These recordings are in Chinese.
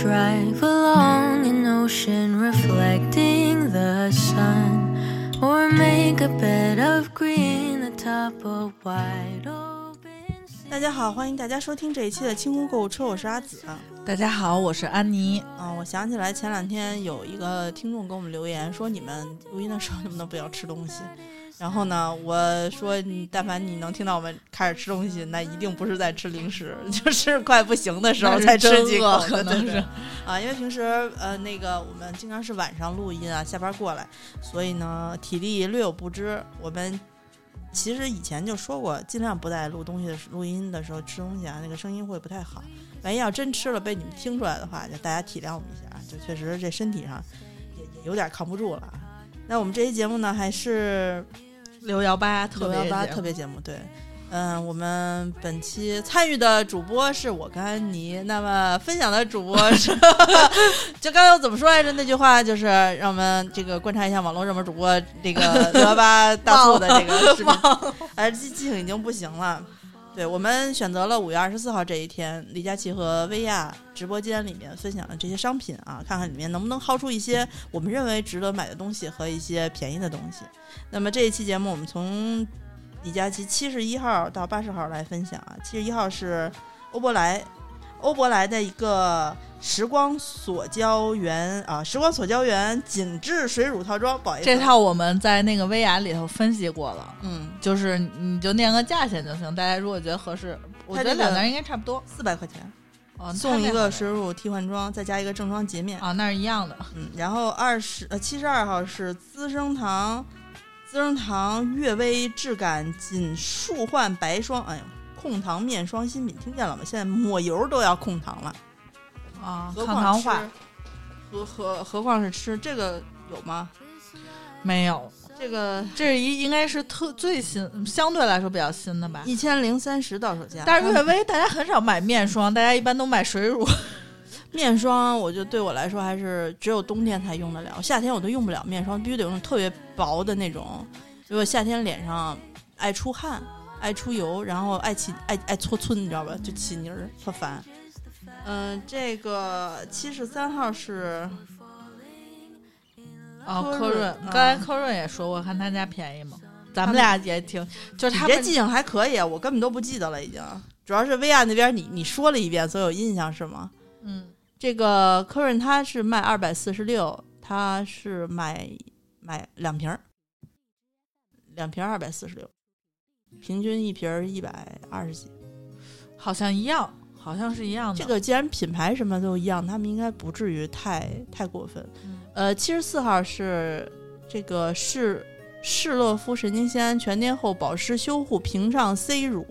drive along an ocean reflecting the sun, or make a bed of green atop a wide open sea. 大家好，欢迎大家收听这一期的清空购物车，我是阿紫。大家好，我是安妮。啊、我想起来前两天有一个听众给我们留言说，你们录音的时候能不能不要吃东西？然后呢，我说你但凡你能听到我们开始吃东西，那一定不是在吃零食，就是快不行的时候那是才吃真几口可能是啊，因为平时呃那个我们经常是晚上录音啊，下班过来，所以呢体力略有不支。我们其实以前就说过，尽量不在录东西的时录音的时候吃东西啊，那个声音会不太好。万一要真吃了被你们听出来的话，就大家体谅我们一下，就确实这身体上也也有点扛不住了。那我们这期节目呢，还是六幺八特别六幺八节特别节目，对。嗯，我们本期参与的主播是我跟安妮，那么分享的主播是，就刚才我怎么说来着？那句话就是让我们这个观察一下网络热门主播这个六幺八大促的这个视频，哎，记记性已经不行了。对我们选择了五月二十四号这一天，李佳琦和薇娅直播间里面分享的这些商品啊，看看里面能不能薅出一些我们认为值得买的东西和一些便宜的东西。那么这一期节目，我们从李佳琦七十一号到八十号来分享啊。七十一号是欧珀莱，欧珀莱的一个时光锁胶原啊，时光锁胶原紧致水乳套装，不好意思，这套我们在那个薇娅里头分析过了，嗯就是你就念个价钱就行。大家如果觉得合适，我觉得两家应该差不多。四百块钱哦，送一个水乳替换装，再加一个正装洁面。啊，那是一样的。嗯，然后二十呃七十二号是资生堂资生堂悦薇质感紧束焕白霜，哎呦，控糖面霜新品，听见了吗？现在抹油都要控糖了，啊，抗糖化，何何何况是吃这个有吗？没有，这个这是一应该是特最新，相对来说比较新的吧。一千零三十到手价，但是悦薇大家很少买面霜，大家一般都买水乳。面霜，我觉得对我来说还是只有冬天才用得了，夏天我都用不了面霜，必须得用特别薄的那种。如果夏天脸上爱出汗、爱出油，然后爱起爱爱搓皴，你知道吧？就起泥儿，特烦。嗯、这个七十三号是哦，科润刚才科润也说过，看他家便宜吗。咱们俩也挺，就是他这记性还可以啊，我根本都不记得了，已经。主要是薇娅那边你你说了一遍，所以有印象是吗？嗯，这个科润它是卖二百四十六，他是买买两瓶儿，两瓶二百四十六，平均一瓶儿一百二十几。好像一样，好像是一样的。这个既然品牌什么都一样，他们应该不至于太太过分。嗯呃，七十四号是这个士士乐肤神经酰胺全天候保湿修护屏障 C 乳，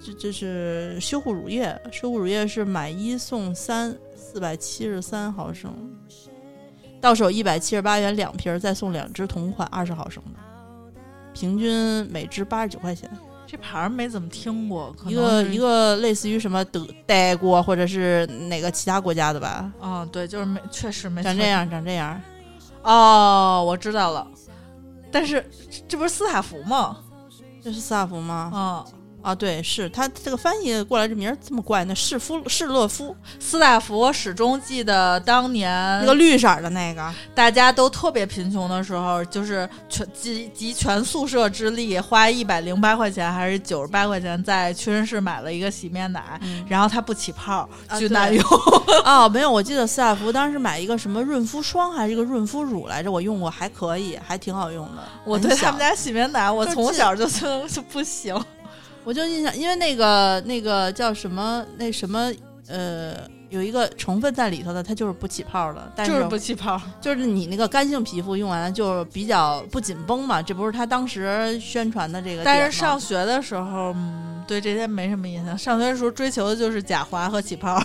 这这是修护乳液，修护乳液是买一送三，四百七十三毫升，到手一百七十八元两瓶儿，再送两支同款二十毫升的，平均每只八十九块钱。这牌儿没怎么听过，可能一个一个类似于什么德德国或者是哪个其他国家的吧，啊、对，就是没，确实没长这样，长这样。哦，我知道了。但是这这不是斯塔福吗？这是斯塔福吗？啊、啊，对，是他这个翻译过来这名儿这么怪，那士夫士乐夫斯大福我始终记得当年那个绿色儿的那个，大家都特别贫穷的时候，就是全集集全宿舍之力，花一百零八块钱还是九十八块钱，在屈臣氏买了一个洗面奶，嗯然后它不起泡，巨难用。哦，没有，我记得斯大福当时买一个什么润肤霜还是一个润肤乳来着，我用过，还可以，还挺好用的。我对他们家洗面奶，我从小就就就不行。我就印象，因为那个那个叫什么那什么呃，有一个成分在里头的，它就是不起泡的，但是就是不起泡。就是你那个干性皮肤用完了就比较不紧绷嘛，这不是他当时宣传的这个。但是上学的时候，嗯，对这些没什么印象。上学的时候追求的就是假滑和起泡。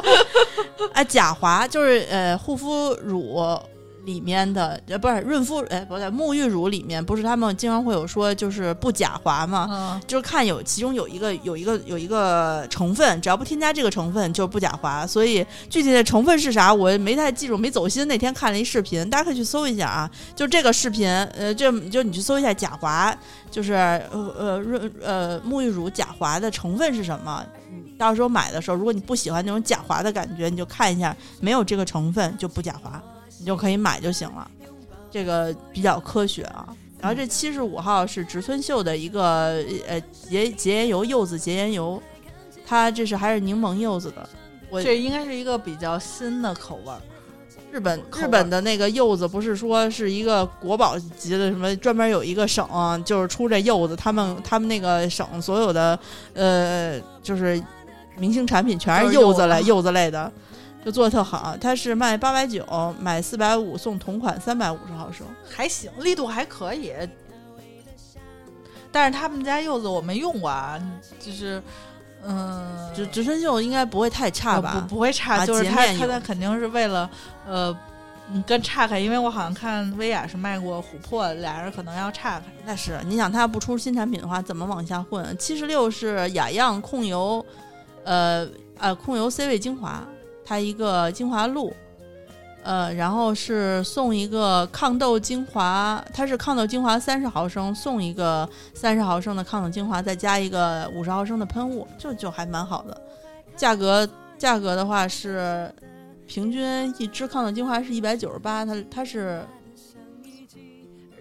哎，假滑就是呃护肤乳里面的呃不是润肤哎不对沐浴乳里面不是他们经常会有说就是不假滑吗？嗯，就是看有其中有一个有一个有一个成分，只要不添加这个成分就不假滑。所以具体的成分是啥，我没太记住，没走心。那天看了一视频，大家可以去搜一下啊。就这个视频，呃，这就你去搜一下假滑，就是呃呃润呃沐浴乳假滑的成分是什么。到时候买的时候，如果你不喜欢那种假滑的感觉，你就看一下没有这个成分就不假滑，你就可以买就行了。这个比较科学啊。然后这七十五号是植村秀的一个呃洁洁颜油柚子洁颜油，它这是还是柠檬柚子的。我这应该是一个比较新的口味儿。日本日本的那个柚子不是说是一个国宝级的什么，专门有一个省就是出这柚子，他们他们那个省所有的呃就是明星产品全是柚子类柚子柚子类的，就做的特好。它是卖八百九，买四百五送同款三百五十毫升。还行，力度还可以。但是他们家柚子我没用过啊，就是，嗯，植植村秀应该不会太差呃吧？不不会差，啊就是他他他肯定是为了呃，嗯跟岔开，因为我好像看薇娅是卖过琥珀，俩人可能要岔开。那是，你想它要不出新产品的话，怎么往下混？七十六是雅漾控油，呃呃控油 C 位精华，它一个精华露，呃，然后是送一个抗痘精华，它是抗痘精华三十毫升，送一个三十毫升的抗痘精华，再加一个五十毫升的喷雾，就就还蛮好的。价格价格的话是平均一支抗痘精华是一百九十八，它它是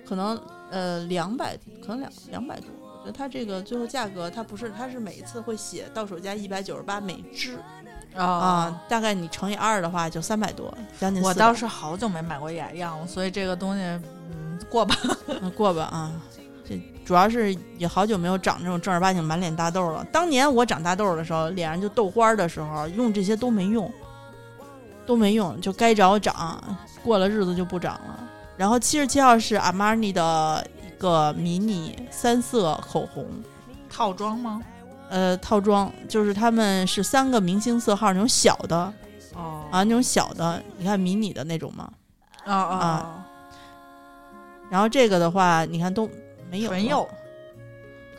可能呃两百，可能两两百多。我觉得它这个最后价格，它不是，它是每一次会写到手价一百九十八每支啊啊，大概你乘以二的话就三百多，将近400我倒是好久没买过眼药了，所以这个东西嗯过吧。嗯过吧啊。这主要是也好久没有长这种正儿八经满脸大痘了。当年我长大痘的时候，脸上就痘花的时候，用这些都没用，都没用，就该长长，过了日子就不长了。然后七十七号是阿玛尼的一个迷你三色口红，套装吗？呃，套装就是他们是三个明星色号那种小的哦啊，那种小的，你看迷你的那种嘛。啊啊啊！然后这个的话，你看都没有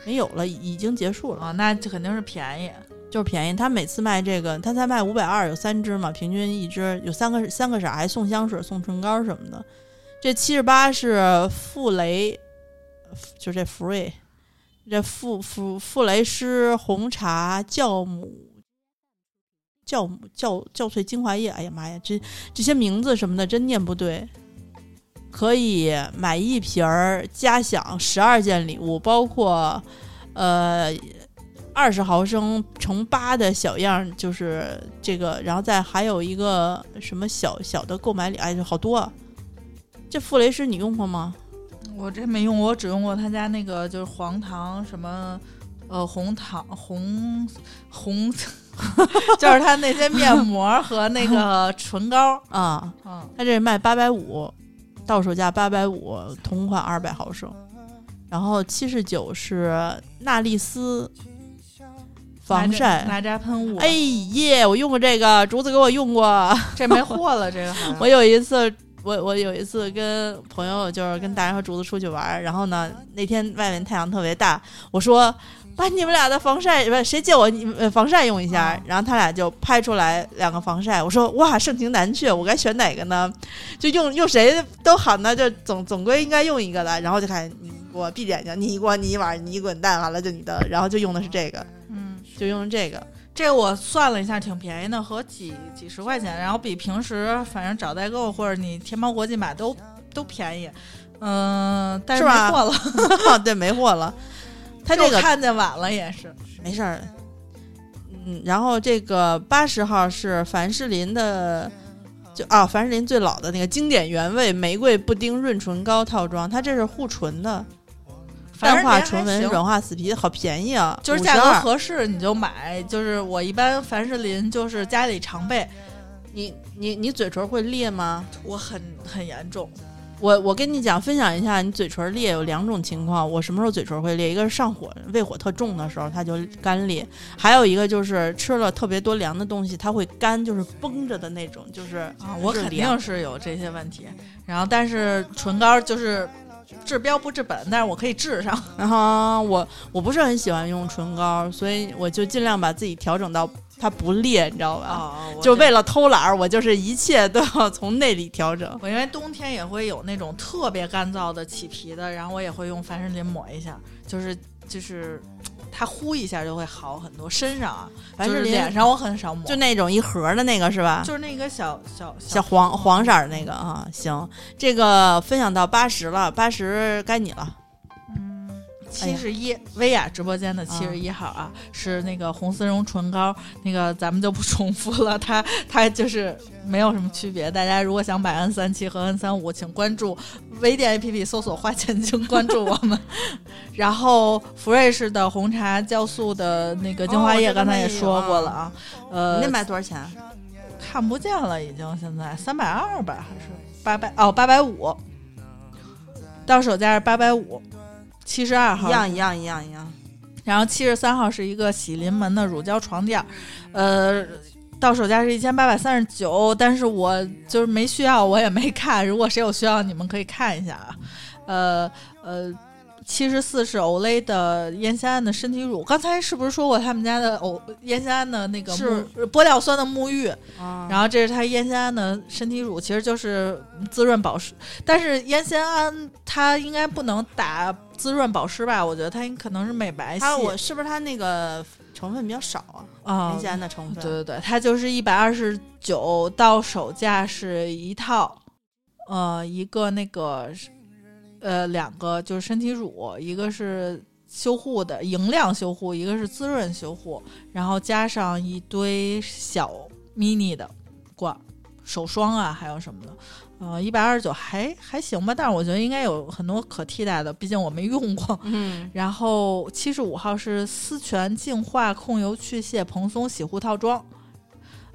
没有了，已经结束了，啊，那这肯定是便宜。就是便宜。他每次卖这个，他才卖五百二，有三支嘛，平均一支有三个三个色儿，还送香水、送唇膏什么的。这七十八是傅雷，就这福瑞，这傅傅傅雷诗红茶酵母。酵母酵酵萃精华液，哎呀妈呀，这这些名字什么的真念不对。可以买一瓶儿，加享十二件礼物，包括呃二十毫升乘八的小样，就是这个，然后再还有一个什么小小的购买礼，哎，好多、啊。这傅雷诗你用过吗？我这没用过，我只用过他家那个就是黄糖什么，呃，红糖红红，就是他那些面膜和那个唇膏。啊，嗯，他这卖八百五，到手价八百五，同款二百毫升。然后七十九是娜丽丝防晒，哪吒喷雾。哎，耶！我用过这个，竹子给我用过。这没货了，这个 我有一次，我我有一次跟朋友就是跟大人和竹子出去玩儿，然后呢那天外面太阳特别大，我说把你们俩的防晒不是谁借我你防晒用一下，啊然后他俩就拍出来两个防晒，我说哇盛情难却，我该选哪个呢？就用用谁都好呢，就总总归应该用一个的，然后就看你给我闭着眼睛，你给我你一碗你一滚蛋，完了就你的，然后就用的是这个，嗯，就用这个。这个我算了一下，挺便宜的，合几几十块钱，然后比平时反正找代购或者你天猫国际买都都便宜。嗯、但是没货了，对，没货了。他这就个看见晚了也是。没事儿。嗯，然后这个八十号是凡士林的，就啊，凡士林最老的那个经典原味玫瑰布丁润唇膏套装，它这是护唇的，淡化唇纹，软化死皮，好便宜啊！就是价格合适你就买，就是我一般凡士林就是家里常备，你你你嘴唇会裂吗？我很很严重，我我跟你讲，分享一下，你嘴唇裂有两种情况。我什么时候嘴唇会裂？一个是上火、胃火特重的时候，它就干裂；还有一个就是吃了特别多凉的东西，它会干，就是绷着的那种，就是啊，我肯定是有这些问题。然后，但是唇膏就是治标不治本，但是我可以治上。然后我我不是很喜欢用唇膏，所以我就尽量把自己调整到它不裂，你知道吧？哦，就为了偷懒儿，我就是一切都要从内里调整。我因为冬天也会有那种特别干燥的起皮的，然后我也会用凡士林抹一下，就是就是它呼一下就会好很多。身上啊，就是凡士林脸上我很少抹，就那种一盒儿的那个是吧？就是那个小小小黄黄色儿那个啊，行，这个分享到八十了，八十该你了。七十一，薇娅直播间的七十一号啊，是那个红丝绒唇膏，那个咱们就不重复了，它它就是没有什么区别。大家如果想买 N 三七和 N 三五，请关注微店 APP 搜索“花钱精”，关注我们。然后福瑞士的红茶酵素的那个精华液，刚才也说过了啊，呃，那卖多少钱？看不见了，已经现在三百二吧，还是八百？哦，八百五，到手价是八百五，七十二号一样一样一样一样。然后七十三号是一个喜临门的乳胶床垫儿，呃，到手价是一千八百三十九，但是我就是没需要，我也没看。如果谁有需要，你们可以看一下啊。呃呃，七十四是 Olay 的烟酰胺的身体乳，刚才是不是说过他们家的欧烟酰胺的那个是玻尿酸的沐浴？啊然后这是它烟酰胺的身体乳，其实就是滋润保湿。但是烟酰胺它应该不能打滋润保湿吧？我觉得它可能是美白系。它我是不是它那个成分比较少啊？啊烟酰胺的成分。对对对，它就是一百二十九，到手价是一套，呃，一个那个呃两个就是身体乳，一个是修护的莹亮修护，一个是滋润修护，然后加上一堆小 mini 的罐儿手霜啊，还有什么的。呃，一百二十九还还行吧，但是我觉得应该有很多可替代的，毕竟我没用过。嗯，然后七十五号是丝泉净化控油去屑蓬松洗护套装，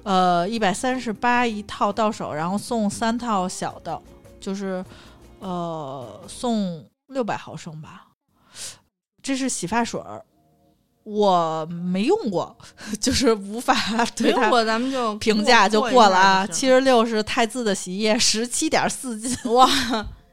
呃，一百三十八一套到手，然后送三套小的，就是呃送六百毫升吧。这是洗发水儿，我没用过，就是无法 没对它用过咱们就评价就过过了啊。七十六是汰渍的洗衣液，十七点四斤，哇，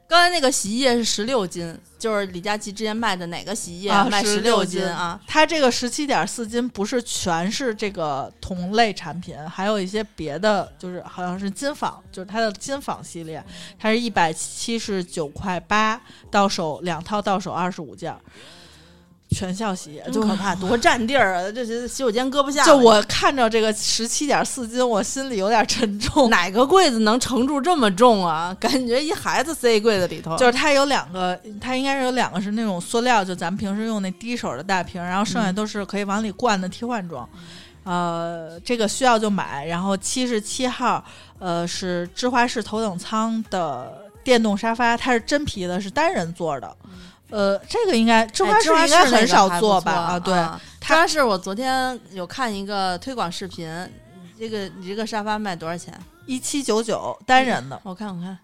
刚才那个洗衣液是十六斤，就是李佳琦之前卖的哪个洗衣液啊卖十16斤啊？它这个十七点四斤不是全是这个同类产品，还有一些别的，就是好像是金纺，就是它的金纺系列，它是一百七十九块八到手两套到手二十五件儿，全校洗液，就可怕，多 占地儿啊！这这洗手间搁不下。就我看着这个十七点四斤，我心里有点沉重。哪个柜子能承住这么重啊？感觉一孩子塞柜子里头。就是它有两个，它应该是有两个是那种塑料，就咱们平时用那滴手的大瓶，然后剩下都是可以往里灌的替换装。呃，这个需要就买。然后七十七号，呃，是芝华士头等舱的电动沙发，它是真皮的，是单人座的。呃，这个应该芝哎华士应该很少做吧？啊，对，芝它华士我昨天有看一个推广视频，这个你这个沙发卖多少钱？一七九九单人的。我看我看，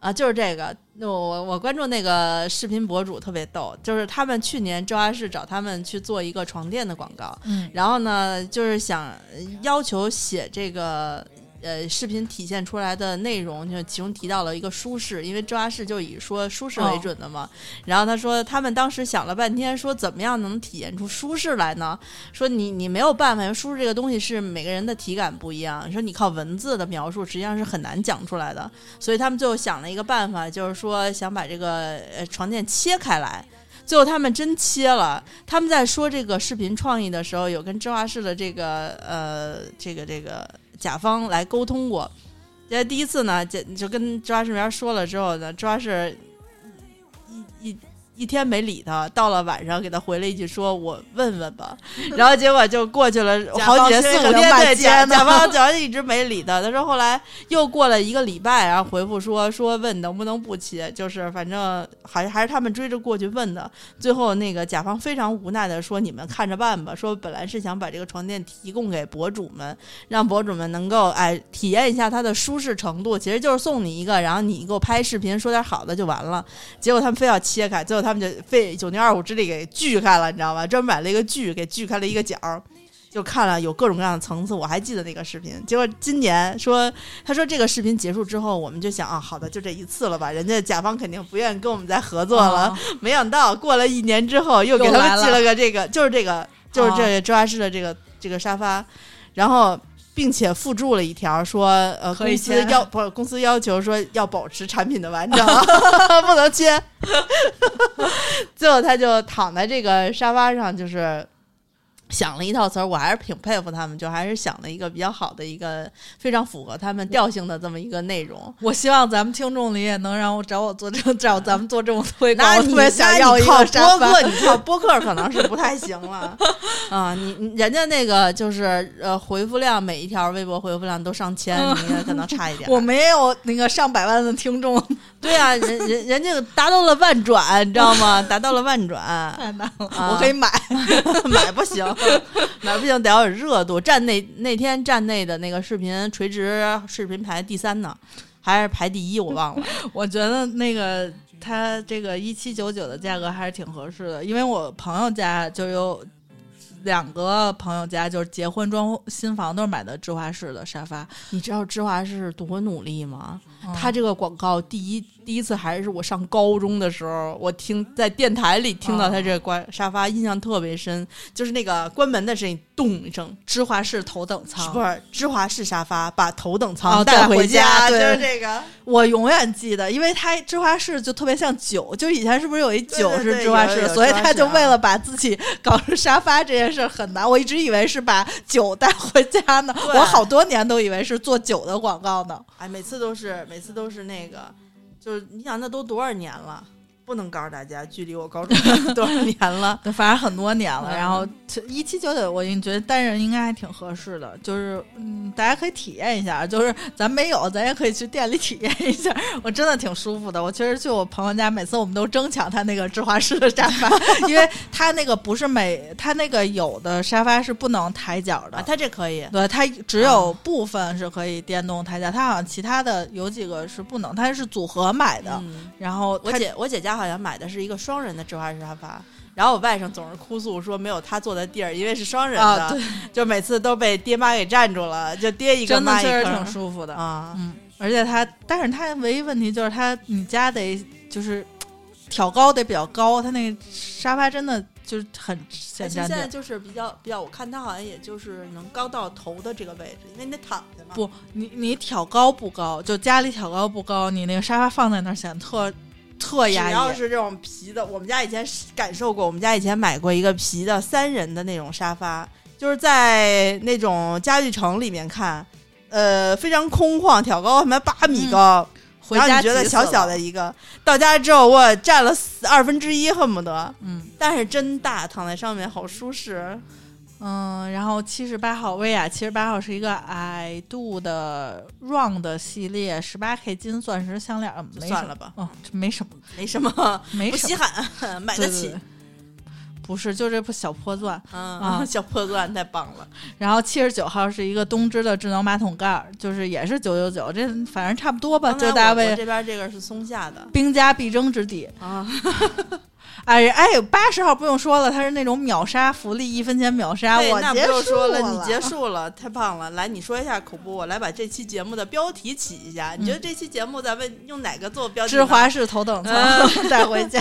啊，就是这个。那我我我关注那个视频博主特别逗，就是他们去年芝华士找他们去做一个床垫的广告，嗯然后呢，就是想要求写这个呃视频体现出来的内容，就其中提到了一个舒适，因为芝华士就以说舒适为准的嘛。然后他说他们当时想了半天，说怎么样能体现出舒适来呢？说你你没有办法，因为舒适这个东西是每个人的体感不一样，说你靠文字的描述实际上是很难讲出来的。所以他们最后想了一个办法，就是说想把这个呃床垫切开来。最后他们真切了。他们在说这个视频创意的时候，有跟芝华士的这个呃这个这个甲方来沟通过。这第一次呢，就就跟芝华士那边说了之后呢，抓是一一一天没理他，到了晚上给他回了一句说：“我问问吧。”然后结果就过去了 好几天四五天，对，甲甲方甲方一直没理他。他说后来又过了一个礼拜，然后回复说说问能不能不切，就是反正还是还是他们追着过去问的。最后那个甲方非常无奈的说：“你们看着办吧。”说本来是想把这个床垫提供给博主们，让博主们能够哎体验一下它的舒适程度，其实就是送你一个，然后你给我拍视频说点好的就完了。结果他们非要切开，最后。他们就费九牛二虎之力给锯开了，你知道吧？专门买了一个锯，给锯开了一个角，就看了有各种各样的层次。我还记得那个视频。结果今年说，他说这个视频结束之后，我们就想啊，好的，就这一次了吧。人家甲方肯定不愿意跟我们再合作了。没想到过了一年之后，又给他们寄了个这个，就是这个，就是这芝华士的这个这个沙发，然后。并且附注了一条说，呃，公司要不公司要求说要保持产品的完整，不能切。最后他就躺在这个沙发上，就是。想了一套词儿，我还是挺佩服他们，就还是想了一个比较好的一个非常符合他们调性的这么一个内容。我希望咱们听众里也能让我找我做这找咱们做这么推广。我特别想要一个播客，你靠播客可能是不太行了啊！你人家那个就是呃回复量，每一条微博回复量都上千，你可能差一点。我没有那个上百万的听众。对啊，人人人家达到了万转，你知道吗？达到了万转，太难了。我可以买，买不行。买不行？得要有热度。站内那天站内的那个视频垂直视频排第三呢，还是排第一？我忘了。我觉得那个他这个一七九九的价格还是挺合适的，因为我朋友家就有两个朋友家，就是结婚装新房都是买的芝华士的沙发。你知道芝华士多努力吗？他这个广告第一。第一次还是我上高中的时候，我听在电台里听到他这关沙发，印象特别深，就是那个关门的声音，咚一声，芝华士头等舱，不是芝华士沙发，把头等舱带回家，就是这个，我永远记得，因为他芝华士就特别像酒，就以前是不是有一酒是芝华士，所以他就为了把自己搞成沙发这件事很难，我一直以为是把酒带回家呢，我好多年都以为是做酒的广告呢，哎，每次都是每次都是那个。就是你想，那都多少年了？不能告诉大家，距离我高中 多少年了？反正很多年了。然后一七九九，我觉得单人应该还挺合适的。就是嗯，大家可以体验一下。就是咱没有，咱也可以去店里体验一下。我真的挺舒服的。我其实去我朋友家，每次我们都争抢他那个芝华士的沙发，因为他那个不是每他那个有的沙发是不能抬脚的，他这可以。对，他只有部分是可以电动抬脚，他好像其他的有几个是不能。他是组合买的。然后我姐我姐家。好像买的是一个双人的芝华士沙发，然后我外甥总是哭诉说没有他坐的地儿，因为是双人的，就每次都被爹妈给占住了，就爹一个妈一个，确实挺舒服的啊。嗯，而且他，但是他唯一问题就是他，你家得就是挑高得比较高，他那个沙发真的就是很现在就是比较比较，我看他好像也就是能高到头的这个位置，因为你得躺着嘛。不，你你挑高不高，就家里挑高不高，你那个沙发放在那儿显得特。特压抑。只要是这种皮的，我们家以前感受过。我们家以前买过一个皮的三人的那种沙发，就是在那种家具城里面看，呃，非常空旷，挑高他妈八米高，然后你觉得小小的一个，到家之后我占了二分之一，恨不得。嗯，但是真大，躺在上面好舒适。嗯，然后七十八号薇娅，七十八号是一个矮度的 round 系列，十八 K 金钻石项链，算了吧，哦，这没什么，没什么，没不稀罕，买得起。不是，就这部小破钻，啊，小破钻太棒了。然后七十九号是一个东芝的智能马桶盖，就是也是九九九，这反正差不多吧。就大卫这边这个是松下的，兵家必争之地啊。哎哎，八十号不用说了，他是那种秒杀福利，一分钱秒杀。我那不用说了，你结束了，太棒了。来，你说一下口播，我来把这期节目的标题起一下。你觉得这期节目咱们用哪个做标题？芝华士头等舱 带回家，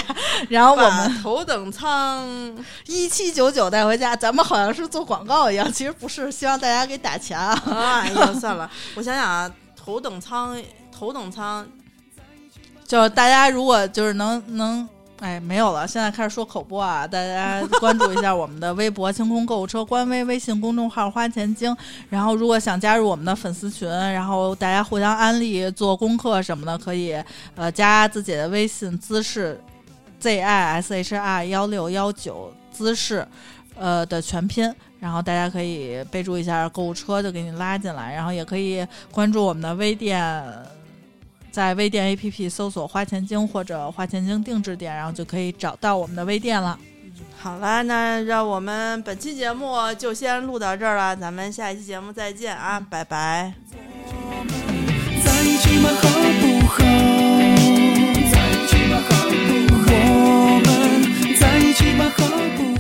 然后我们头等舱 一七九九带回家，咱们好像是做广告一样，其实不是，希望大家给打钱啊。哎呀，算了，我想想啊，头等舱，头等舱，就大家如果就是能能。哎，没有了，现在开始说口播啊！大家关注一下我们的微博“清空购物车”官微微信公众号“花钱精”。然后，如果想加入我们的粉丝群，然后大家互相安利、做功课什么的，可以呃加自己的微信姿势。Z I S H R 幺六幺九姿势，呃的全拼。然后大家可以备注一下购物车，就给你拉进来。然后也可以关注我们的微店，在微店 APP 搜索“花钱精”或者“花钱精定制店”，然后就可以找到我们的微店了。好了，那让我们本期节目就先录到这儿了，咱们下一期节目再见啊，拜拜。在一起吧，好不好？在一起吧，好不好？我们在一起吧，好不？